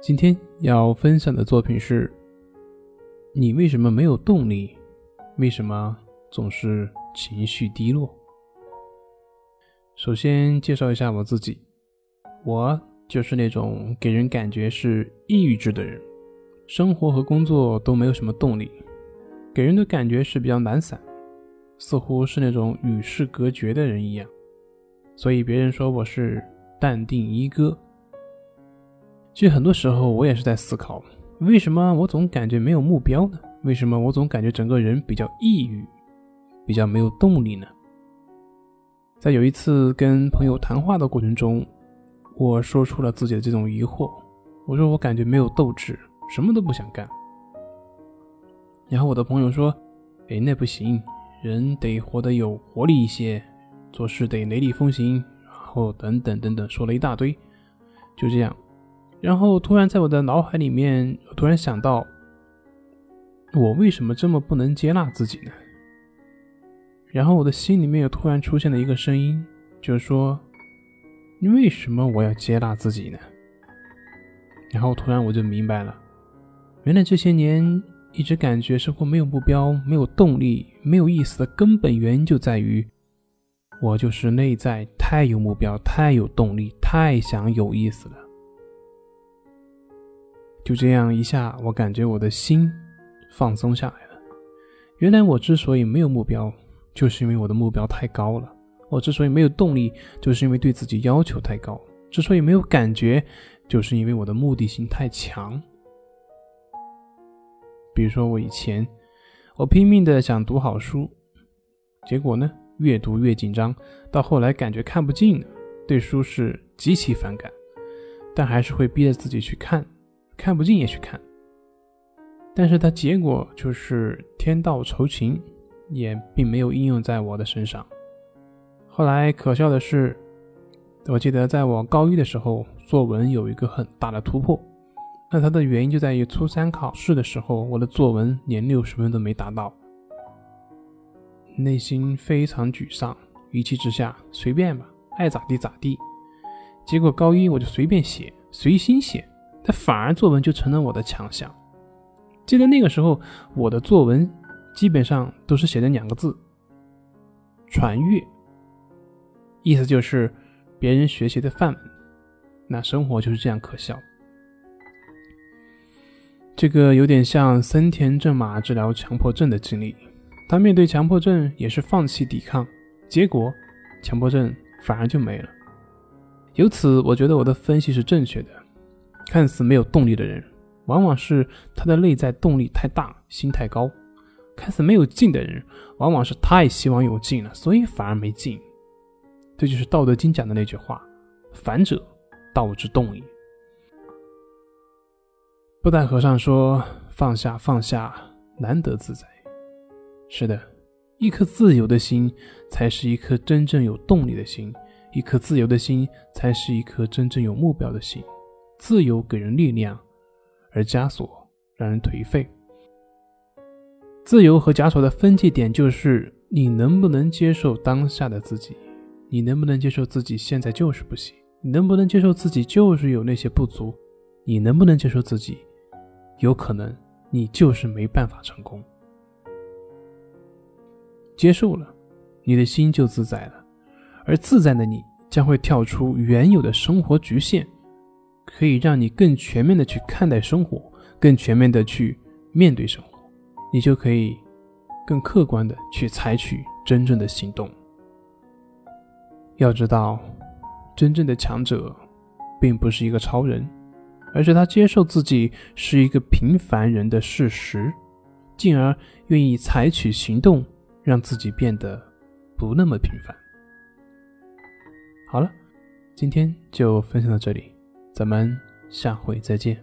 今天要分享的作品是：你为什么没有动力？为什么总是情绪低落？首先介绍一下我自己，我就是那种给人感觉是抑郁质的人，生活和工作都没有什么动力，给人的感觉是比较懒散，似乎是那种与世隔绝的人一样，所以别人说我是淡定一哥。其实很多时候，我也是在思考，为什么我总感觉没有目标呢？为什么我总感觉整个人比较抑郁，比较没有动力呢？在有一次跟朋友谈话的过程中，我说出了自己的这种疑惑，我说我感觉没有斗志，什么都不想干。然后我的朋友说：“哎，那不行，人得活得有活力一些，做事得雷厉风行，然后等等等等，说了一大堆，就这样。”然后突然在我的脑海里面，我突然想到，我为什么这么不能接纳自己呢？然后我的心里面又突然出现了一个声音，就是说，你为什么我要接纳自己呢？然后突然我就明白了，原来这些年一直感觉生活没有目标、没有动力、没有意思的根本原因就在于，我就是内在太有目标、太有动力、太想有意思了。就这样一下，我感觉我的心放松下来了。原来我之所以没有目标，就是因为我的目标太高了；我之所以没有动力，就是因为对自己要求太高；之所以没有感觉，就是因为我的目的性太强。比如说，我以前我拼命的想读好书，结果呢，越读越紧张，到后来感觉看不进了，对书是极其反感，但还是会逼着自己去看。看不进也去看，但是它结果就是天道酬勤，也并没有应用在我的身上。后来可笑的是，我记得在我高一的时候，作文有一个很大的突破，那它的原因就在于初三考试的时候，我的作文连六十分都没达到，内心非常沮丧，一气之下随便吧，爱咋地咋地。结果高一我就随便写，随心写。但反而作文就成了我的强项。记得那个时候，我的作文基本上都是写的两个字“传阅”，意思就是别人学习的范文。那生活就是这样可笑。这个有点像森田正马治疗强迫症的经历。他面对强迫症也是放弃抵抗，结果强迫症反而就没了。由此，我觉得我的分析是正确的。看似没有动力的人，往往是他的内在动力太大，心太高；看似没有劲的人，往往是太希望有劲了，所以反而没劲。这就是《道德经》讲的那句话：“反者，道之动也。”布袋和尚说：“放下，放下，难得自在。”是的，一颗自由的心，才是一颗真正有动力的心；一颗自由的心，才是一颗真正有目标的心。自由给人力量，而枷锁让人颓废。自由和枷锁的分界点就是你能不能接受当下的自己，你能不能接受自己现在就是不行，你能不能接受自己就是有那些不足，你能不能接受自己有可能你就是没办法成功。接受了，你的心就自在了，而自在的你将会跳出原有的生活局限。可以让你更全面的去看待生活，更全面的去面对生活，你就可以更客观的去采取真正的行动。要知道，真正的强者，并不是一个超人，而是他接受自己是一个平凡人的事实，进而愿意采取行动，让自己变得不那么平凡。好了，今天就分享到这里。咱们下回再见。